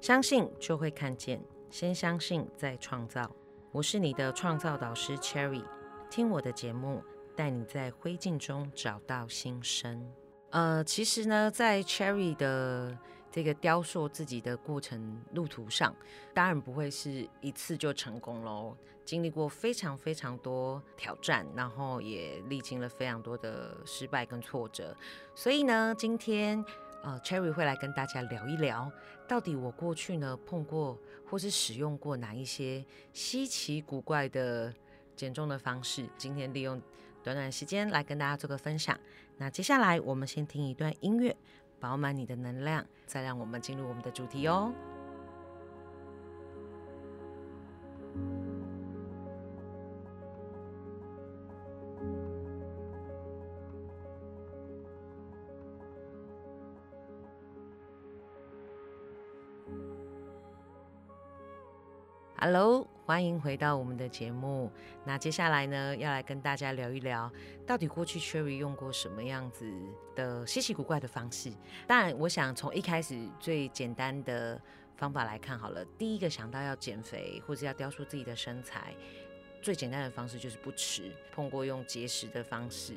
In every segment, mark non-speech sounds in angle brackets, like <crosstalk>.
相信就会看见，先相信再创造。我是你的创造导师 Cherry，听我的节目，带你在灰烬中找到新生。呃，其实呢，在 Cherry 的这个雕塑自己的过程路途上，当然不会是一次就成功喽，经历过非常非常多挑战，然后也历经了非常多的失败跟挫折。所以呢，今天呃，Cherry 会来跟大家聊一聊，到底我过去呢碰过或是使用过哪一些稀奇古怪的减重的方式。今天利用短短时间来跟大家做个分享。那接下来我们先听一段音乐，饱满你的能量，再让我们进入我们的主题哦。Hello，欢迎回到我们的节目。那接下来呢，要来跟大家聊一聊，到底过去 Cherry 用过什么样子的稀奇古怪的方式。当然，我想从一开始最简单的方法来看好了。第一个想到要减肥或者要雕塑自己的身材，最简单的方式就是不吃。碰过用节食的方式，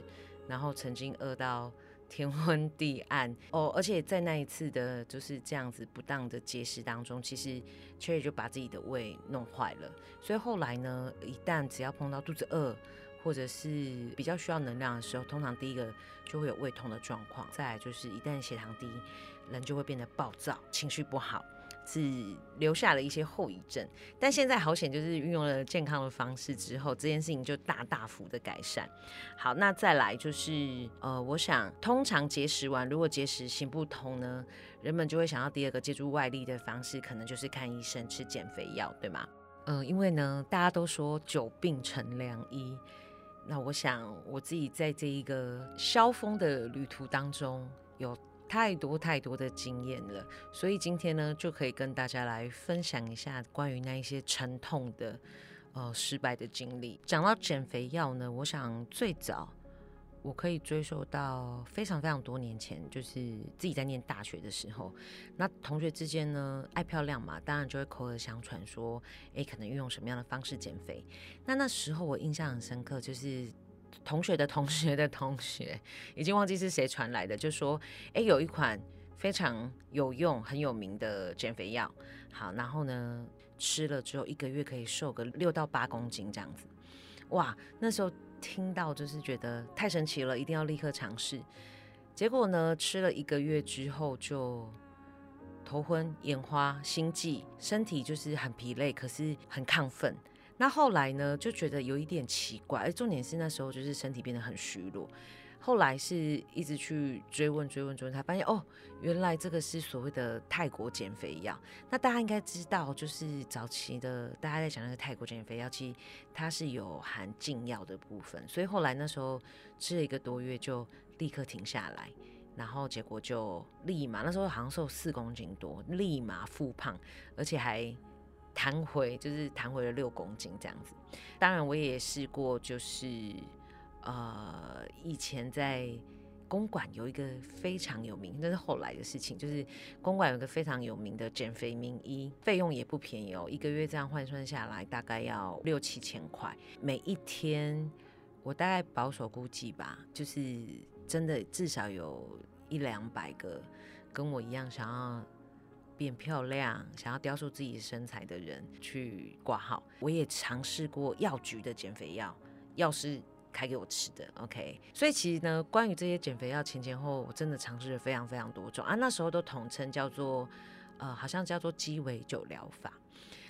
然后曾经饿到。天昏地暗哦，而且在那一次的就是这样子不当的节食当中，其实 Cherry 就把自己的胃弄坏了。所以后来呢，一旦只要碰到肚子饿，或者是比较需要能量的时候，通常第一个就会有胃痛的状况。再来就是一旦血糖低，人就会变得暴躁，情绪不好。是留下了一些后遗症，但现在好险，就是运用了健康的方式之后，这件事情就大大幅的改善。好，那再来就是，呃，我想通常节食完，如果节食行不通呢，人们就会想要第二个借助外力的方式，可能就是看医生吃减肥药，对吗？嗯，因为呢，大家都说久病成良医，那我想我自己在这一个消风的旅途当中有。太多太多的经验了，所以今天呢，就可以跟大家来分享一下关于那一些沉痛的呃失败的经历。讲到减肥药呢，我想最早我可以追溯到非常非常多年前，就是自己在念大学的时候，那同学之间呢爱漂亮嘛，当然就会口耳相传说，诶，可能运用什么样的方式减肥。那那时候我印象很深刻，就是。同学的同学的同学，<laughs> 已经忘记是谁传来的，就说：“哎，有一款非常有用、很有名的减肥药，好，然后呢，吃了之后一个月可以瘦个六到八公斤这样子。”哇，那时候听到就是觉得太神奇了，一定要立刻尝试。结果呢，吃了一个月之后就头昏、眼花、心悸，身体就是很疲累，可是很亢奋。那后来呢，就觉得有一点奇怪，而重点是那时候就是身体变得很虚弱。后来是一直去追问、追问、追问，才发现哦，原来这个是所谓的泰国减肥药。那大家应该知道，就是早期的大家在讲那个泰国减肥药，其实它是有含禁药的部分。所以后来那时候吃了一个多月，就立刻停下来，然后结果就立马那时候好像瘦四公斤多，立马复胖，而且还。弹回就是弹回了六公斤这样子，当然我也试过，就是呃以前在公馆有一个非常有名，那是后来的事情，就是公馆有一个非常有名的减肥名医，费用也不便宜哦，一个月这样换算下来大概要六七千块，每一天我大概保守估计吧，就是真的至少有一两百个跟我一样想要。变漂亮，想要雕塑自己身材的人去挂号。我也尝试过药局的减肥药，药师开给我吃的。OK，所以其实呢，关于这些减肥药前前后，我真的尝试了非常非常多种啊。那时候都统称叫做，呃，好像叫做鸡尾酒疗法。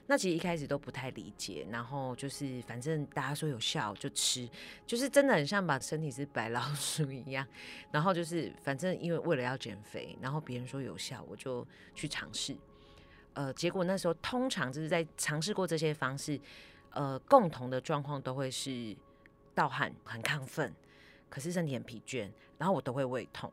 那其实一开始都不太理解，然后就是反正大家说有效就吃，就是真的很像把身体是白老鼠一样。然后就是反正因为为了要减肥，然后别人说有效，我就去尝试。呃，结果那时候通常就是在尝试过这些方式，呃，共同的状况都会是盗汗、很亢奋，可是身体很疲倦，然后我都会胃痛。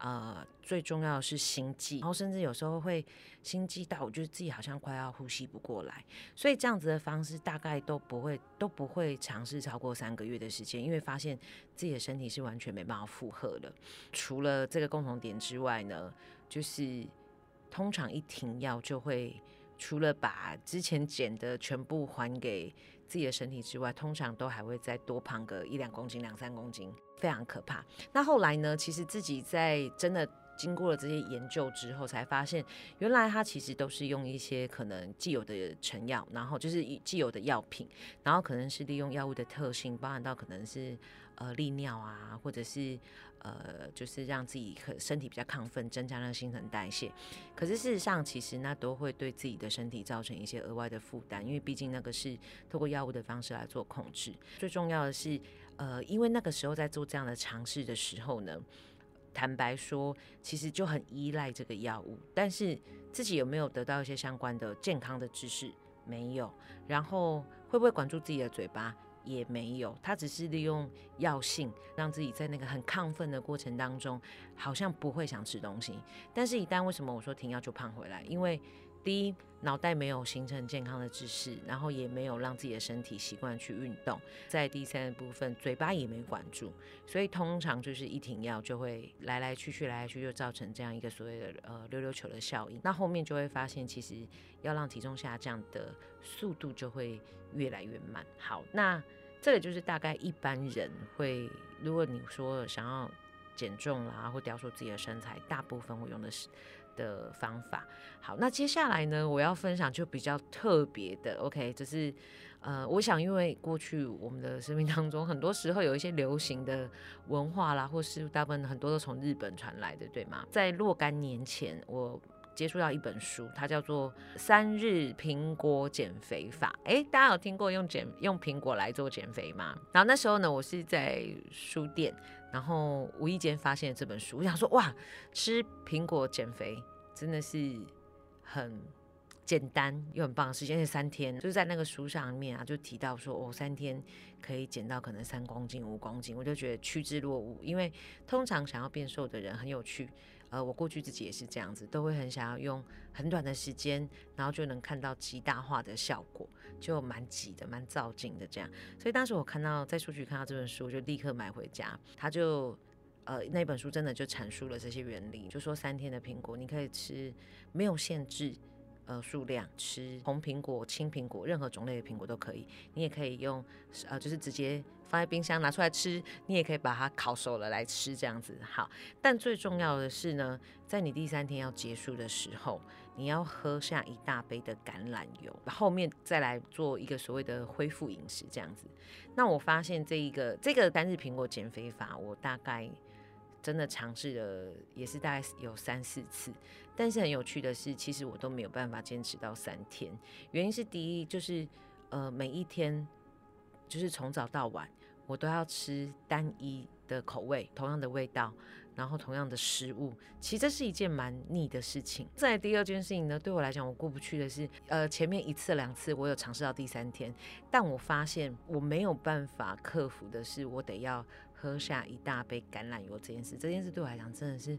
呃，最重要的是心悸，然后甚至有时候会心悸到，我觉得自己好像快要呼吸不过来，所以这样子的方式大概都不会都不会尝试超过三个月的时间，因为发现自己的身体是完全没办法负荷的。除了这个共同点之外呢，就是通常一停药就会除了把之前减的全部还给自己的身体之外，通常都还会再多胖个一两公斤、两三公斤，非常可怕。那后来呢？其实自己在真的。经过了这些研究之后，才发现原来它其实都是用一些可能既有的成药，然后就是既有的药品，然后可能是利用药物的特性，包含到可能是呃利尿啊，或者是呃就是让自己可身体比较亢奋，增加那个新陈代谢。可是事实上，其实那都会对自己的身体造成一些额外的负担，因为毕竟那个是透过药物的方式来做控制。最重要的是，呃，因为那个时候在做这样的尝试的时候呢。坦白说，其实就很依赖这个药物，但是自己有没有得到一些相关的健康的知识？没有。然后会不会管住自己的嘴巴？也没有。他只是利用药性，让自己在那个很亢奋的过程当中，好像不会想吃东西。但是，一旦为什么我说停药就胖回来？因为第一，脑袋没有形成健康的知识，然后也没有让自己的身体习惯去运动。在第三部分，嘴巴也没管住，所以通常就是一停药就会来来去去，来来去，就造成这样一个所谓的呃溜溜球的效应。那后面就会发现，其实要让体重下降的速度就会越来越慢。好，那这个就是大概一般人会，如果你说想要减重啦，或雕塑自己的身材，大部分会用的是。的方法，好，那接下来呢，我要分享就比较特别的，OK，就是呃，我想因为过去我们的生命当中，很多时候有一些流行的文化啦，或是大部分很多都从日本传来的，对吗？在若干年前，我接触到一本书，它叫做《三日苹果减肥法》。哎，大家有听过用减用苹果来做减肥吗？然后那时候呢，我是在书店。然后无意间发现这本书，我想说哇，吃苹果减肥真的是很简单又很棒，时间是三天，就是在那个书上面啊，就提到说哦，三天可以减到可能三公斤、五公斤，我就觉得趋之若鹜。因为通常想要变瘦的人很有趣。呃，我过去自己也是这样子，都会很想要用很短的时间，然后就能看到极大化的效果，就蛮急的，蛮造劲的这样。所以当时我看到在书局看到这本书，就立刻买回家。他就呃那本书真的就阐述了这些原理，就说三天的苹果你可以吃，没有限制。呃，数量吃红苹果、青苹果，任何种类的苹果都可以。你也可以用，呃，就是直接放在冰箱拿出来吃。你也可以把它烤熟了来吃，这样子好。但最重要的是呢，在你第三天要结束的时候，你要喝下一大杯的橄榄油，后面再来做一个所谓的恢复饮食，这样子。那我发现这一个这个单日苹果减肥法，我大概。真的尝试了，也是大概有三四次，但是很有趣的是，其实我都没有办法坚持到三天。原因是第一，就是呃每一天就是从早到晚，我都要吃单一的口味，同样的味道，然后同样的食物，其实这是一件蛮腻的事情。再第二件事情呢，对我来讲我过不去的是，呃前面一次两次我有尝试到第三天，但我发现我没有办法克服的是，我得要。喝下一大杯橄榄油这件事，这件事对我来讲真的是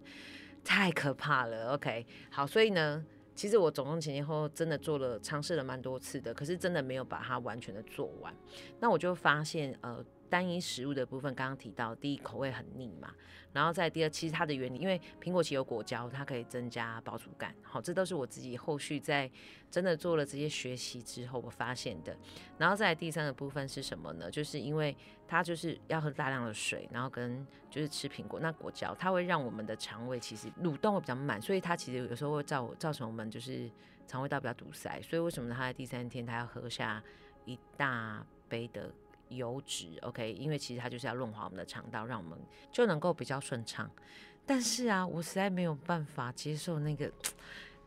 太可怕了。OK，好，所以呢，其实我总共前前后后真的做了尝试了蛮多次的，可是真的没有把它完全的做完。那我就发现，呃。单一食物的部分，刚刚提到，第一口味很腻嘛，然后再第二，其实它的原理，因为苹果其实有果胶，它可以增加饱足感，好，这都是我自己后续在真的做了这些学习之后我发现的。然后再第三个部分是什么呢？就是因为它就是要喝大量的水，然后跟就是吃苹果，那果胶它会让我们的肠胃其实蠕动会比较慢，所以它其实有时候会造造成我们就是肠胃道比较堵塞，所以为什么他在第三天他要喝下一大杯的？油脂，OK，因为其实它就是要润滑我们的肠道，让我们就能够比较顺畅。但是啊，我实在没有办法接受那个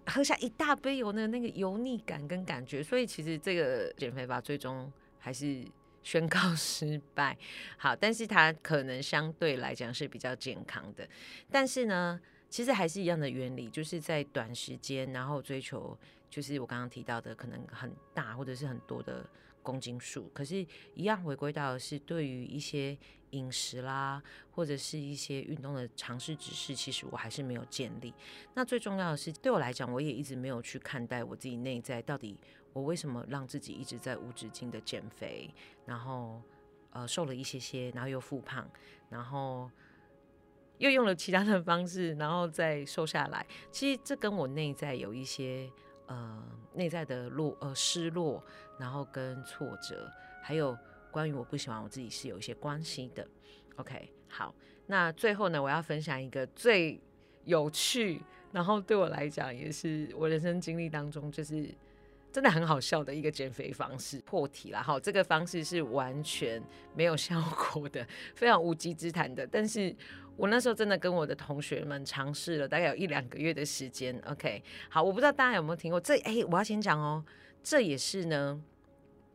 喝下一大杯油的那个油腻感跟感觉，所以其实这个减肥法最终还是宣告 <laughs> 失败。好，但是它可能相对来讲是比较健康的。但是呢，其实还是一样的原理，就是在短时间，然后追求就是我刚刚提到的可能很大或者是很多的。公斤数，可是，一样回归到的是对于一些饮食啦，或者是一些运动的尝试指示，其实我还是没有建立。那最重要的是，对我来讲，我也一直没有去看待我自己内在到底我为什么让自己一直在无止境的减肥，然后呃瘦了一些些，然后又复胖，然后又用了其他的方式，然后再瘦下来。其实这跟我内在有一些呃内在的落呃失落，然后跟挫折，还有关于我不喜欢我自己是有一些关系的。OK，好，那最后呢，我要分享一个最有趣，然后对我来讲也是我人生经历当中就是真的很好笑的一个减肥方式。破题了哈，这个方式是完全没有效果的，非常无稽之谈的，但是。我那时候真的跟我的同学们尝试了大概有一两个月的时间。OK，好，我不知道大家有没有听过这？哎，我要先讲哦，这也是呢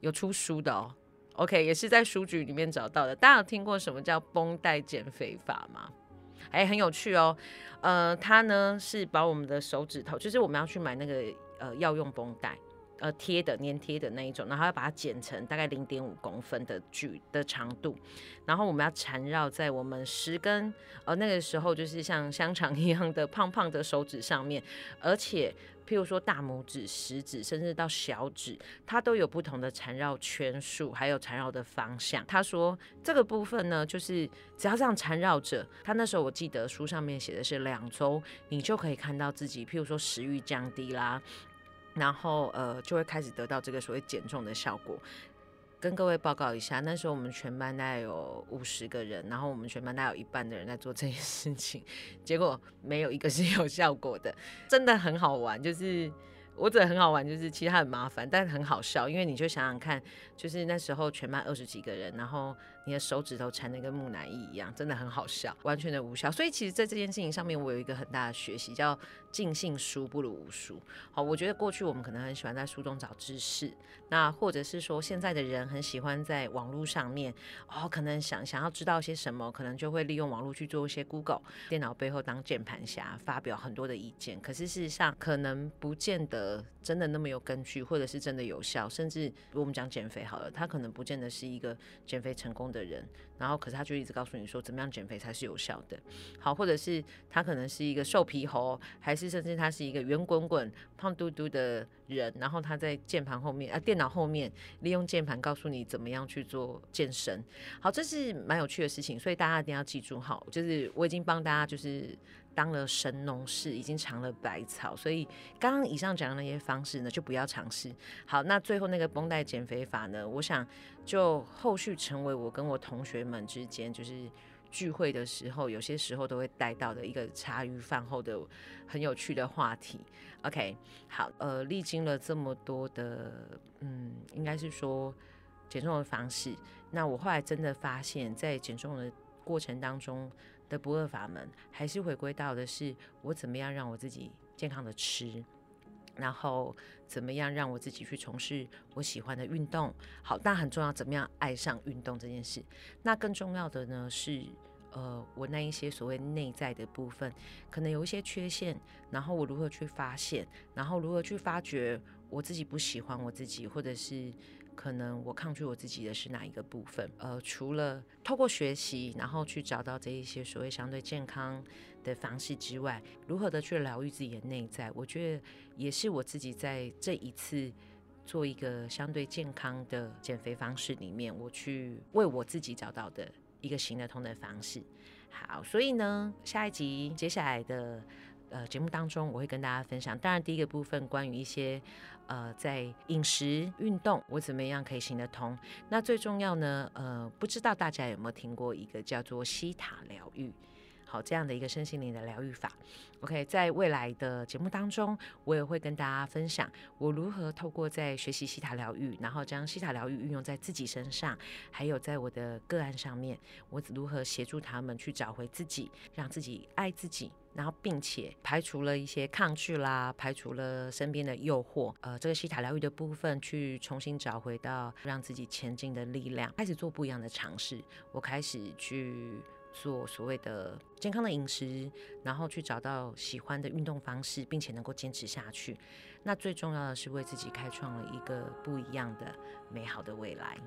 有出书的哦。OK，也是在书局里面找到的。大家有听过什么叫绷带减肥法吗？哎，很有趣哦。呃，它呢是把我们的手指头，就是我们要去买那个呃药用绷带。呃，贴的粘贴的那一种，然后要把它剪成大概零点五公分的距的长度，然后我们要缠绕在我们十根，呃，那个时候就是像香肠一样的胖胖的手指上面，而且譬如说大拇指、食指，甚至到小指，它都有不同的缠绕圈数，还有缠绕的方向。他说这个部分呢，就是只要这样缠绕着，他那时候我记得书上面写的是两周，你就可以看到自己，譬如说食欲降低啦。然后呃，就会开始得到这个所谓减重的效果。跟各位报告一下，那时候我们全班大概有五十个人，然后我们全班大概有一半的人在做这件事情，结果没有一个是有效果的，真的很好玩，就是。我觉得很好玩，就是其实很麻烦，但很好笑，因为你就想想看，就是那时候全班二十几个人，然后你的手指头缠的跟木乃伊一样，真的很好笑，完全的无效。所以其实，在这件事情上面，我有一个很大的学习，叫尽信书不如无书。好，我觉得过去我们可能很喜欢在书中找知识，那或者是说现在的人很喜欢在网络上面，哦，可能想想要知道些什么，可能就会利用网络去做一些 Google，电脑背后当键盘侠，发表很多的意见。可是事实上，可能不见得。真的那么有根据，或者是真的有效？甚至如果我们讲减肥好了，他可能不见得是一个减肥成功的人，然后可是他就一直告诉你说怎么样减肥才是有效的。好，或者是他可能是一个瘦皮猴，还是甚至他是一个圆滚滚、胖嘟嘟的人，然后他在键盘后面啊，电脑后面利用键盘告诉你怎么样去做健身。好，这是蛮有趣的事情，所以大家一定要记住。好，就是我已经帮大家就是。当了神农氏，已经尝了百草，所以刚刚以上讲的那些方式呢，就不要尝试。好，那最后那个绷带减肥法呢，我想就后续成为我跟我同学们之间，就是聚会的时候，有些时候都会带到的一个茶余饭后的很有趣的话题。OK，好，呃，历经了这么多的，嗯，应该是说减重的方式，那我后来真的发现，在减重的过程当中。的不二法门，还是回归到的是我怎么样让我自己健康的吃，然后怎么样让我自己去从事我喜欢的运动。好，但很重要，怎么样爱上运动这件事。那更重要的呢是，呃，我那一些所谓内在的部分，可能有一些缺陷，然后我如何去发现，然后如何去发掘我自己不喜欢我自己，或者是。可能我抗拒我自己的是哪一个部分？呃，除了透过学习，然后去找到这一些所谓相对健康的方式之外，如何的去疗愈自己的内在，我觉得也是我自己在这一次做一个相对健康的减肥方式里面，我去为我自己找到的一个行得通的方式。好，所以呢，下一集接下来的。呃，节目当中我会跟大家分享。当然，第一个部分关于一些呃，在饮食、运动，我怎么样可以行得通。那最重要呢，呃，不知道大家有没有听过一个叫做西塔疗愈。好，这样的一个身心灵的疗愈法，OK，在未来的节目当中，我也会跟大家分享我如何透过在学习西塔疗愈，然后将西塔疗愈运用在自己身上，还有在我的个案上面，我如何协助他们去找回自己，让自己爱自己，然后并且排除了一些抗拒啦，排除了身边的诱惑，呃，这个西塔疗愈的部分，去重新找回到让自己前进的力量，开始做不一样的尝试，我开始去。做所谓的健康的饮食，然后去找到喜欢的运动方式，并且能够坚持下去。那最重要的是为自己开创了一个不一样的美好的未来。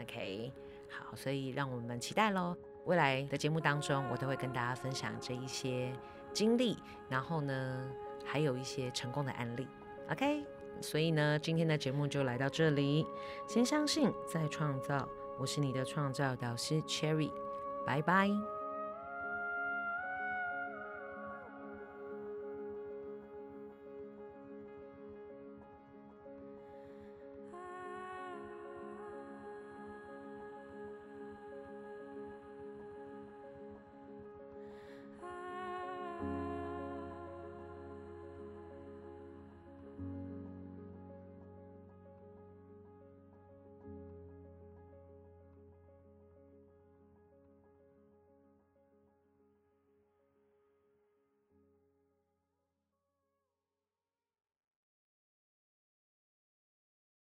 OK，好，所以让我们期待喽。未来的节目当中，我都会跟大家分享这一些经历，然后呢，还有一些成功的案例。OK，所以呢，今天的节目就来到这里。先相信，再创造。我是你的创造导师 Cherry。拜拜。